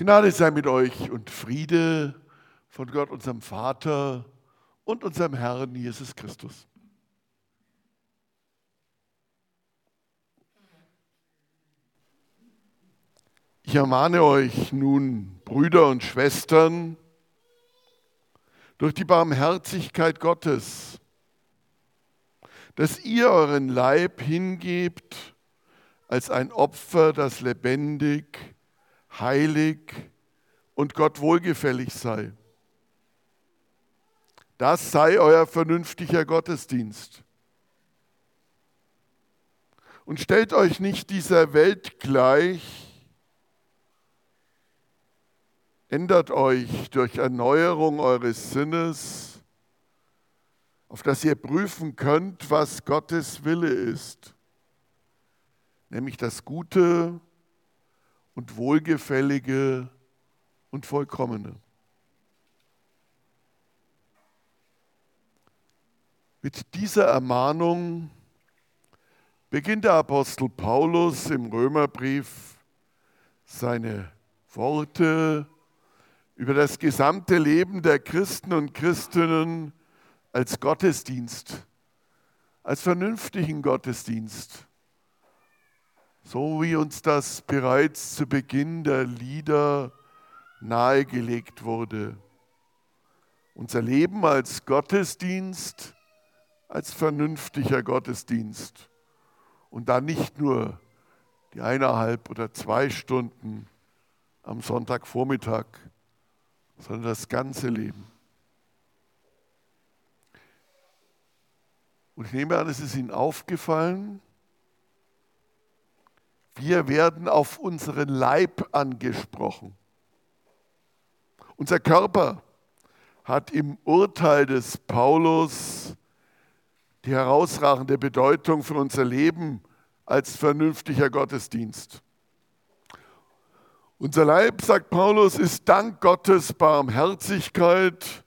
Gnade sei mit euch und Friede von Gott, unserem Vater und unserem Herrn Jesus Christus. Ich ermahne euch nun, Brüder und Schwestern, durch die Barmherzigkeit Gottes, dass ihr euren Leib hingebt als ein Opfer, das lebendig, heilig und Gott wohlgefällig sei. Das sei euer vernünftiger Gottesdienst. Und stellt euch nicht dieser Welt gleich, ändert euch durch Erneuerung eures Sinnes, auf dass ihr prüfen könnt, was Gottes Wille ist, nämlich das Gute und Wohlgefällige und Vollkommene. Mit dieser Ermahnung beginnt der Apostel Paulus im Römerbrief seine Worte über das gesamte Leben der Christen und Christinnen als Gottesdienst, als vernünftigen Gottesdienst. So wie uns das bereits zu Beginn der Lieder nahegelegt wurde. Unser Leben als Gottesdienst, als vernünftiger Gottesdienst. Und dann nicht nur die eineinhalb oder zwei Stunden am Sonntagvormittag, sondern das ganze Leben. Und ich nehme an, es ist Ihnen aufgefallen, wir werden auf unseren Leib angesprochen. Unser Körper hat im Urteil des Paulus die herausragende Bedeutung für unser Leben als vernünftiger Gottesdienst. Unser Leib, sagt Paulus, ist dank Gottes Barmherzigkeit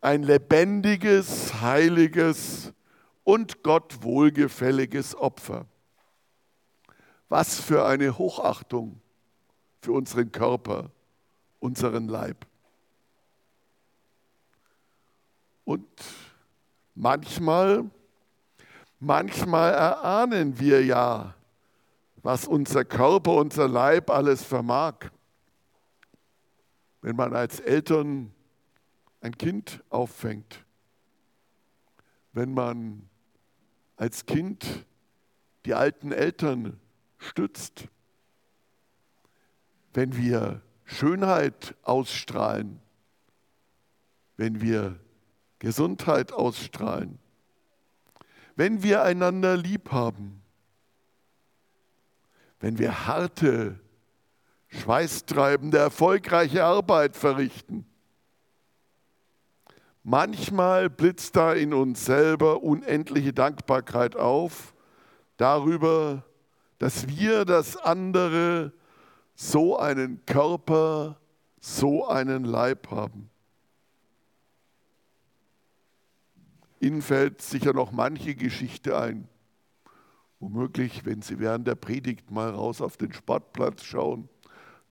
ein lebendiges, heiliges und Gott wohlgefälliges Opfer. Was für eine Hochachtung für unseren Körper, unseren Leib. Und manchmal, manchmal erahnen wir ja, was unser Körper, unser Leib alles vermag. Wenn man als Eltern ein Kind auffängt, wenn man als Kind die alten Eltern stützt, wenn wir Schönheit ausstrahlen, wenn wir Gesundheit ausstrahlen, wenn wir einander lieb haben, wenn wir harte, schweißtreibende, erfolgreiche Arbeit verrichten. Manchmal blitzt da in uns selber unendliche Dankbarkeit auf darüber, dass wir das andere so einen Körper, so einen Leib haben. Ihnen fällt sicher noch manche Geschichte ein. Womöglich, wenn Sie während der Predigt mal raus auf den Sportplatz schauen,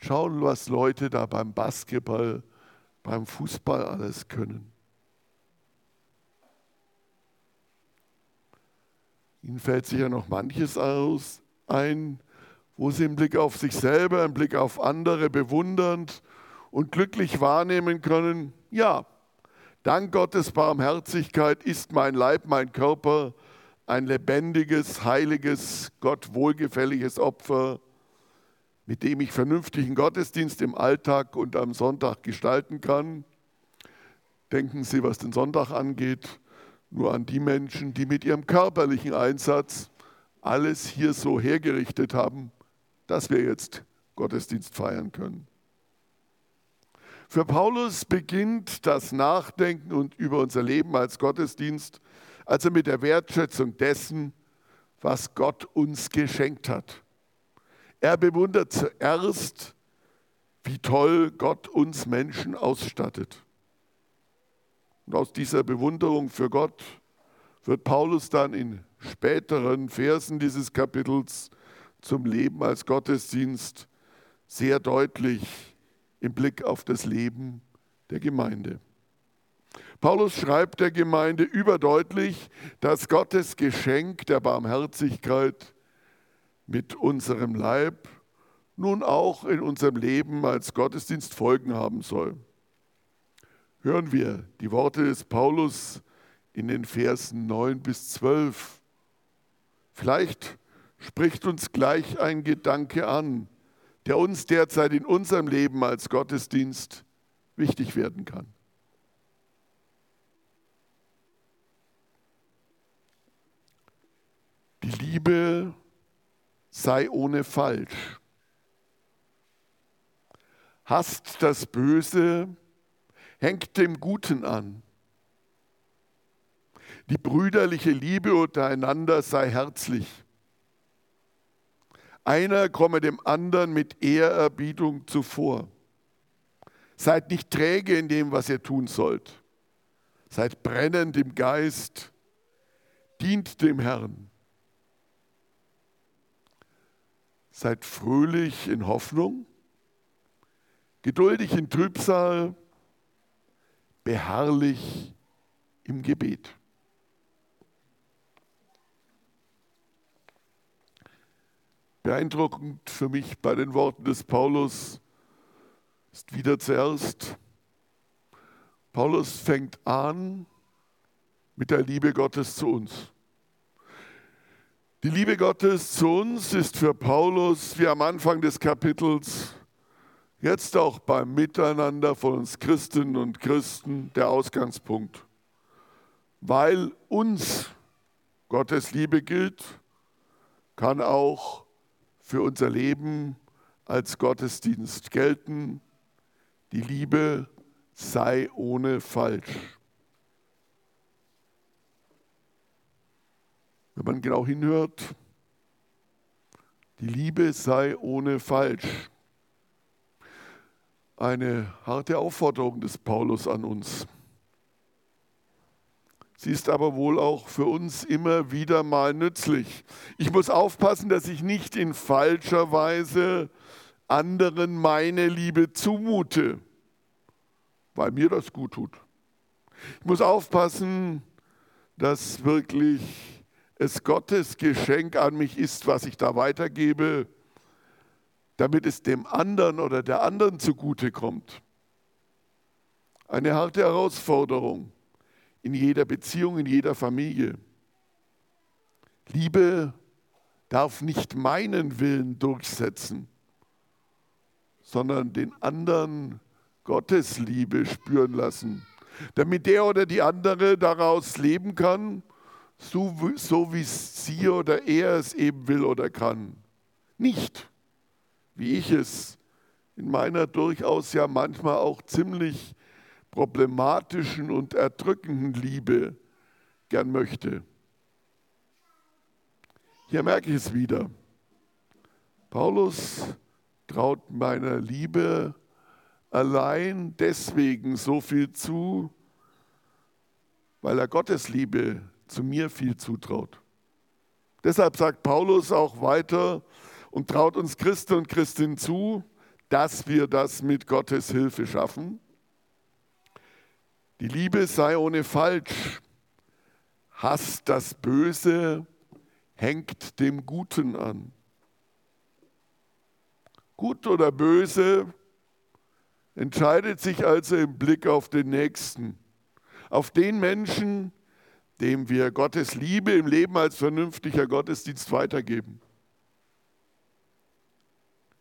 schauen, was Leute da beim Basketball, beim Fußball alles können. Ihnen fällt sicher noch manches aus, ein, wo Sie im Blick auf sich selber, im Blick auf andere bewundernd und glücklich wahrnehmen können, ja, dank Gottes Barmherzigkeit ist mein Leib, mein Körper ein lebendiges, heiliges, Gott wohlgefälliges Opfer, mit dem ich vernünftigen Gottesdienst im Alltag und am Sonntag gestalten kann. Denken Sie, was den Sonntag angeht, nur an die Menschen, die mit ihrem körperlichen Einsatz alles hier so hergerichtet haben, dass wir jetzt Gottesdienst feiern können. Für Paulus beginnt das Nachdenken und über unser Leben als Gottesdienst also mit der Wertschätzung dessen, was Gott uns geschenkt hat. Er bewundert zuerst, wie toll Gott uns Menschen ausstattet. Und aus dieser Bewunderung für Gott wird Paulus dann in späteren Versen dieses Kapitels zum Leben als Gottesdienst sehr deutlich, im Blick auf das Leben der Gemeinde. Paulus schreibt der Gemeinde überdeutlich, dass Gottes Geschenk der Barmherzigkeit mit unserem Leib nun auch in unserem Leben als Gottesdienst Folgen haben soll. Hören wir die Worte des Paulus in den Versen 9 bis 12. Vielleicht spricht uns gleich ein Gedanke an, der uns derzeit in unserem Leben als Gottesdienst wichtig werden kann. Die Liebe sei ohne Falsch. Hasst das Böse, hängt dem Guten an. Die brüderliche Liebe untereinander sei herzlich. Einer komme dem anderen mit Ehrerbietung zuvor. Seid nicht träge in dem, was ihr tun sollt. Seid brennend im Geist. Dient dem Herrn. Seid fröhlich in Hoffnung, geduldig in Trübsal, beharrlich im Gebet. Beeindruckend für mich bei den Worten des Paulus ist wieder zuerst, Paulus fängt an mit der Liebe Gottes zu uns. Die Liebe Gottes zu uns ist für Paulus, wie am Anfang des Kapitels, jetzt auch beim Miteinander von uns Christinnen und Christen der Ausgangspunkt. Weil uns Gottes Liebe gilt, kann auch für unser Leben als Gottesdienst gelten. Die Liebe sei ohne Falsch. wenn man genau hinhört, die Liebe sei ohne Falsch. Eine harte Aufforderung des Paulus an uns. Sie ist aber wohl auch für uns immer wieder mal nützlich. Ich muss aufpassen, dass ich nicht in falscher Weise anderen meine Liebe zumute, weil mir das gut tut. Ich muss aufpassen, dass wirklich es Gottes Geschenk an mich ist, was ich da weitergebe, damit es dem anderen oder der anderen zugute kommt. Eine harte Herausforderung in jeder Beziehung, in jeder Familie. Liebe darf nicht meinen Willen durchsetzen, sondern den anderen Gottes Liebe spüren lassen, damit der oder die andere daraus leben kann so, so wie sie oder er es eben will oder kann. Nicht, wie ich es in meiner durchaus ja manchmal auch ziemlich problematischen und erdrückenden Liebe gern möchte. Hier merke ich es wieder. Paulus traut meiner Liebe allein deswegen so viel zu, weil er Gottes Liebe zu mir viel zutraut. Deshalb sagt Paulus auch weiter und traut uns Christen und Christinnen zu, dass wir das mit Gottes Hilfe schaffen. Die Liebe sei ohne Falsch. Hass das Böse, hängt dem Guten an. Gut oder böse entscheidet sich also im Blick auf den Nächsten, auf den Menschen, dem wir Gottes Liebe im Leben als vernünftiger Gottesdienst weitergeben.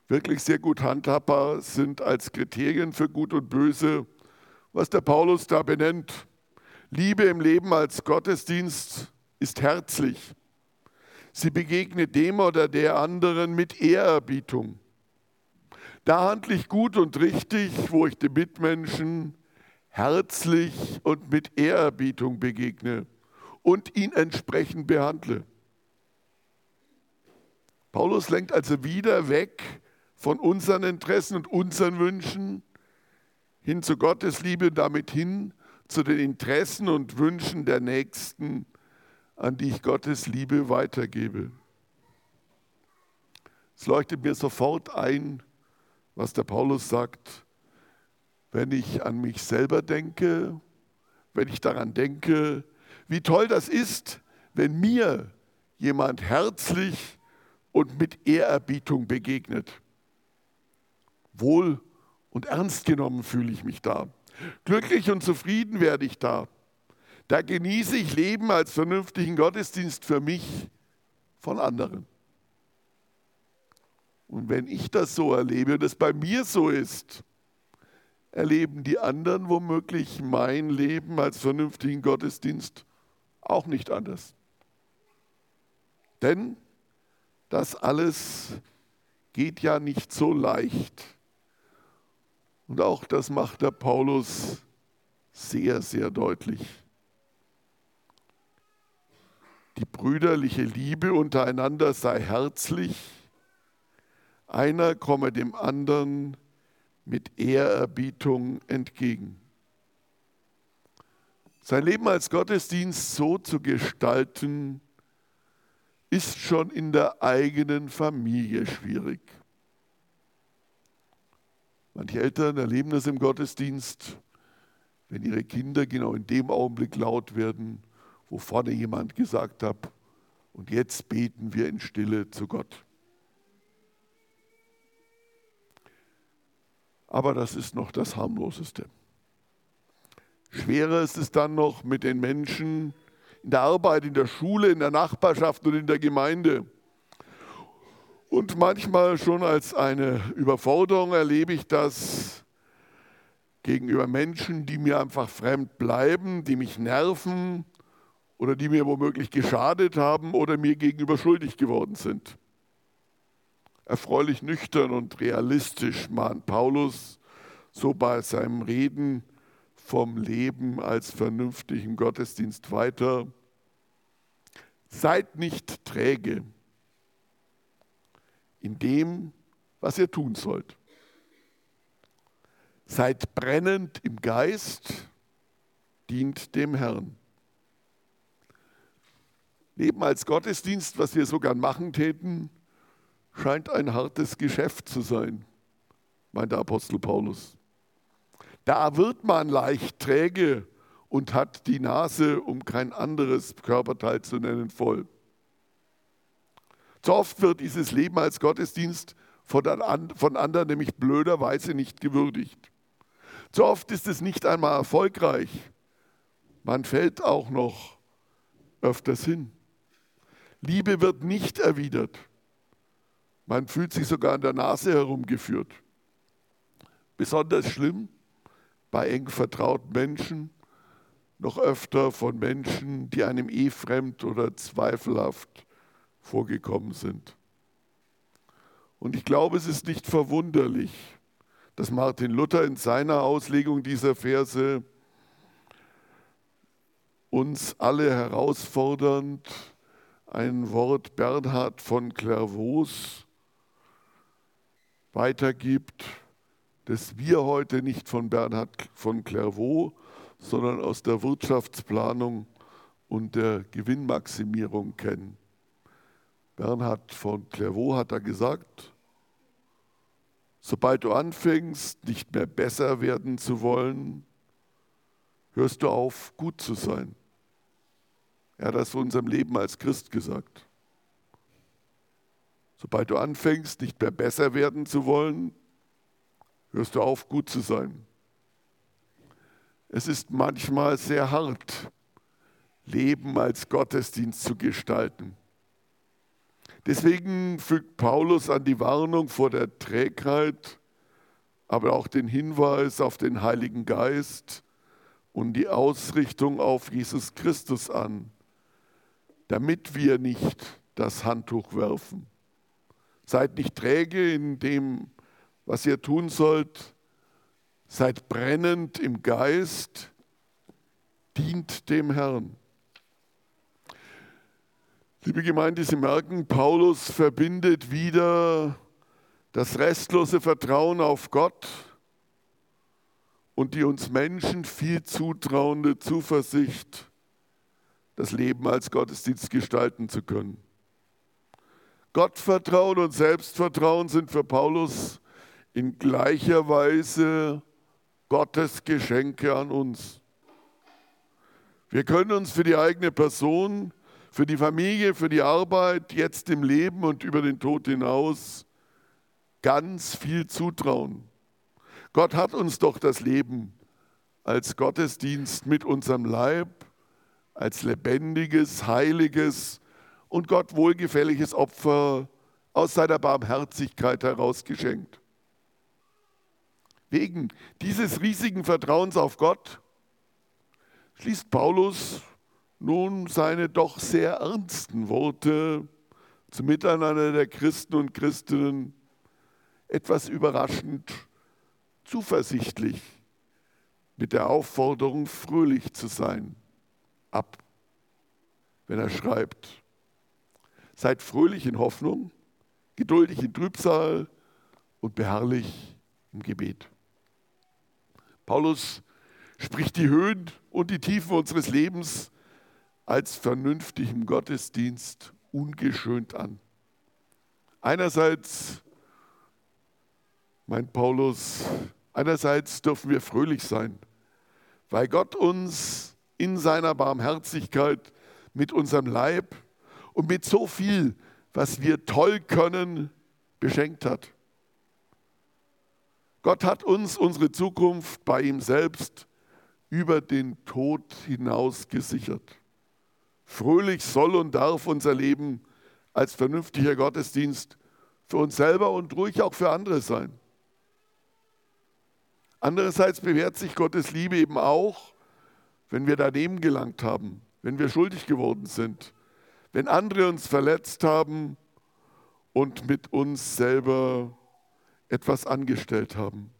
Wirklich sehr gut handhabbar sind als Kriterien für Gut und Böse, was der Paulus da benennt. Liebe im Leben als Gottesdienst ist herzlich. Sie begegnet dem oder der anderen mit Ehrerbietung. Da handle ich gut und richtig, wo ich dem Mitmenschen herzlich und mit Ehrerbietung begegne und ihn entsprechend behandle. Paulus lenkt also wieder weg von unseren Interessen und unseren Wünschen hin zu Gottes Liebe, damit hin zu den Interessen und Wünschen der Nächsten, an die ich Gottes Liebe weitergebe. Es leuchtet mir sofort ein, was der Paulus sagt. wenn ich an mich selber denke, wenn ich daran denke, wie toll das ist, wenn mir jemand herzlich und mit Ehrerbietung begegnet. Wohl und ernst genommen fühle ich mich da. Glücklich und zufrieden werde ich da. Da genieße ich Leben als vernünftigen Gottesdienst für mich von anderen. Und wenn ich das so erlebe und es bei mir so ist, erleben die anderen womöglich mein Leben als vernünftigen Gottesdienst auch nicht anders. Denn das alles geht ja nicht so leicht. Und auch das macht der Paulus sehr, sehr deutlich. Die brüderliche Liebe untereinander sei herzlich. Einer komme dem anderen mit Ehrerbietung entgegen. Sein Leben als Gottesdienst so zu gestalten, ist schon in der eigenen Familie schwierig. Manche Eltern erleben das im Gottesdienst, wenn ihre Kinder genau in dem Augenblick laut werden, wo vorne jemand gesagt hat, und jetzt beten wir in Stille zu Gott. Aber das ist noch das harmloseste. Schwerer ist es dann noch mit den Menschen in der Arbeit, in der Schule, in der Nachbarschaft und in der Gemeinde. Und manchmal schon als eine Überforderung erlebe ich das gegenüber Menschen, die mir einfach fremd bleiben, die mich nerven oder die mir womöglich geschadet haben oder mir gegenüber schuldig geworden sind. Erfreulich nüchtern und realistisch mahnt Paulus so bei seinem Reden vom Leben als vernünftigen Gottesdienst weiter. Seid nicht träge in dem, was ihr tun sollt. Seid brennend im Geist, dient dem Herrn. Leben als Gottesdienst, was wir so gern machen täten, scheint ein hartes Geschäft zu sein, meint der Apostel Paulus. Da wird man leicht träge und hat die Nase, um kein anderes Körperteil zu nennen, voll. Zu oft wird dieses Leben als Gottesdienst von, anderen nämlich blöderweise nicht gewürdigt. Zu oft ist es nicht einmal erfolgreich. Man fällt auch noch öfters hin. Liebe wird nicht erwidert. Man fühlt sich sogar an der Nase herumgeführt. Besonders schlimm bei eng vertrauten Menschen, noch öfter von Menschen, die einem eh fremd oder zweifelhaft vorgekommen sind. Und ich glaube, es ist nicht verwunderlich, dass Martin Luther in seiner Auslegung dieser Verse uns alle herausfordernd ein Wort Bernhard von Clairvaux weitergibt, das wir heute nicht von Bernhard von Clairvaux, sondern aus der Wirtschaftsplanung und der Gewinnmaximierung kennen. Bernhard von Clairvaux hat da gesagt, sobald du anfängst, nicht mehr besser werden zu wollen, hörst du auf, gut zu sein. Er hat das für unserem Leben als Christ gesagt. Sobald du anfängst, nicht mehr besser werden zu wollen, hörst du auf, gut zu sein. Es ist manchmal sehr hart, Leben als Gottesdienst zu gestalten. Deswegen fügt Paulus an die Warnung vor der Trägheit, aber auch den Hinweis auf den Heiligen Geist und die Ausrichtung auf Jesus Christus an damit wir nicht das Handtuch werfen. Seid nicht träge in dem, was ihr tun sollt. Seid brennend im Geist. Dient dem Herrn. Liebe Gemeinde, Sie merken, Paulus verbindet wieder das restlose Vertrauen auf Gott und die uns Menschen viel zutrauende Zuversicht das Leben als Gottesdienst gestalten zu können. Gottvertrauen und Selbstvertrauen sind für Paulus in gleicher Weise Gottes Geschenke an uns. Wir können uns für die eigene Person, für die Familie, für die Arbeit, jetzt im Leben und über den Tod hinaus ganz viel zutrauen. Gott hat uns doch das Leben als Gottesdienst mit unserem Leib, als lebendiges, heiliges und Gott wohlgefälliges Opfer aus seiner Barmherzigkeit heraus geschenkt. Wegen dieses riesigen Vertrauens auf Gott schließt Paulus nun seine doch sehr ernsten Worte zum Miteinander der Christen und Christinnen etwas überraschend zuversichtlich mit der Aufforderung, fröhlich zu sein, ab, wenn er schreibt, seid fröhlich in Hoffnung, geduldig in Trübsal und beharrlich im Gebet. Paulus spricht die Höhen und die Tiefen unseres Lebens als vernünftigem Gottesdienst ungeschönt an. Einerseits meint Paulus, einerseits dürfen wir fröhlich sein, weil Gott uns in seiner Barmherzigkeit mit unserem Leib und mit so viel, was wir toll können, beschenkt hat. Gott hat uns unsere Zukunft bei ihm selbst über den Tod hinaus gesichert. Fröhlich soll und darf unser Leben als vernünftiger Gottesdienst für uns selber und ruhig auch für andere sein. Andererseits bewährt sich Gottes Liebe eben auch, wenn wir daneben gelangt haben, wenn wir schuldig geworden sind, wenn andere uns verletzt haben und mit uns selber etwas angestellt haben.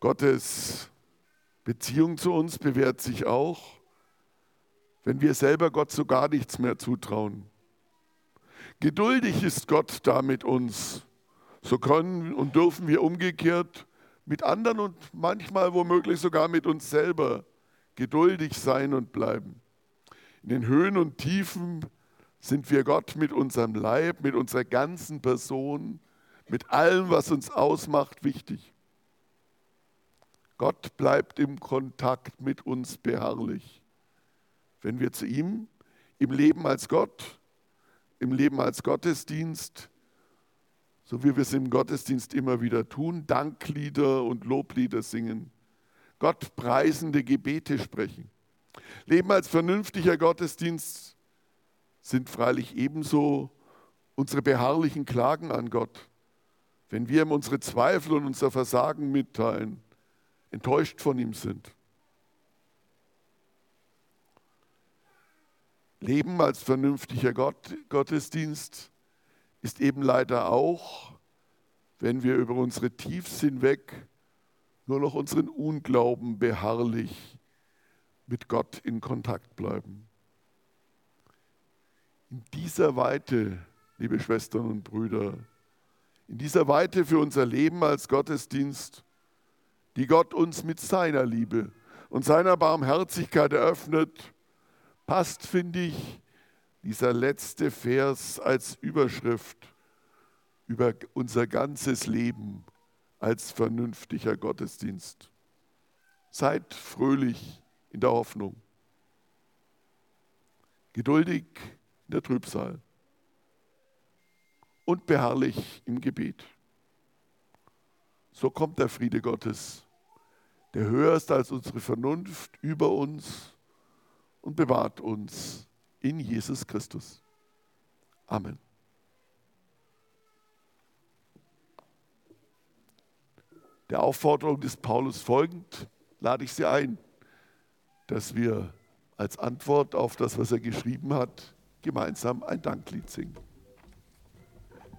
Gottes Beziehung zu uns bewährt sich auch, wenn wir selber Gott so gar nichts mehr zutrauen. Geduldig ist Gott da mit uns, so können und dürfen wir umgekehrt mit anderen und manchmal womöglich sogar mit uns selber geduldig sein und bleiben. In den Höhen und Tiefen sind wir Gott mit unserem Leib, mit unserer ganzen Person, mit allem, was uns ausmacht, wichtig. Gott bleibt im Kontakt mit uns beharrlich. Wenn wir zu ihm im Leben als Gott, im Leben als Gottesdienst so wie wir es im Gottesdienst immer wieder tun, Danklieder und Loblieder singen, Gott preisende Gebete sprechen. Leben als vernünftiger Gottesdienst sind freilich ebenso unsere beharrlichen Klagen an Gott, wenn wir ihm unsere Zweifel und unser Versagen mitteilen, enttäuscht von ihm sind. Leben als vernünftiger Gott, Gottesdienst ist eben leider auch, wenn wir über unsere Tiefs hinweg nur noch unseren Unglauben beharrlich mit Gott in Kontakt bleiben. In dieser Weite, liebe Schwestern und Brüder, in dieser Weite für unser Leben als Gottesdienst, die Gott uns mit seiner Liebe und seiner Barmherzigkeit eröffnet, passt, finde ich, dieser letzte Vers als Überschrift über unser ganzes Leben als vernünftiger Gottesdienst. Seid fröhlich in der Hoffnung, geduldig in der Trübsal und beharrlich im Gebet. So kommt der Friede Gottes, der höher ist als unsere Vernunft über uns und bewahrt uns in Jesus Christus. Amen. Der Aufforderung des Paulus folgend lade ich Sie ein, dass wir als Antwort auf das, was er geschrieben hat, gemeinsam ein Danklied singen.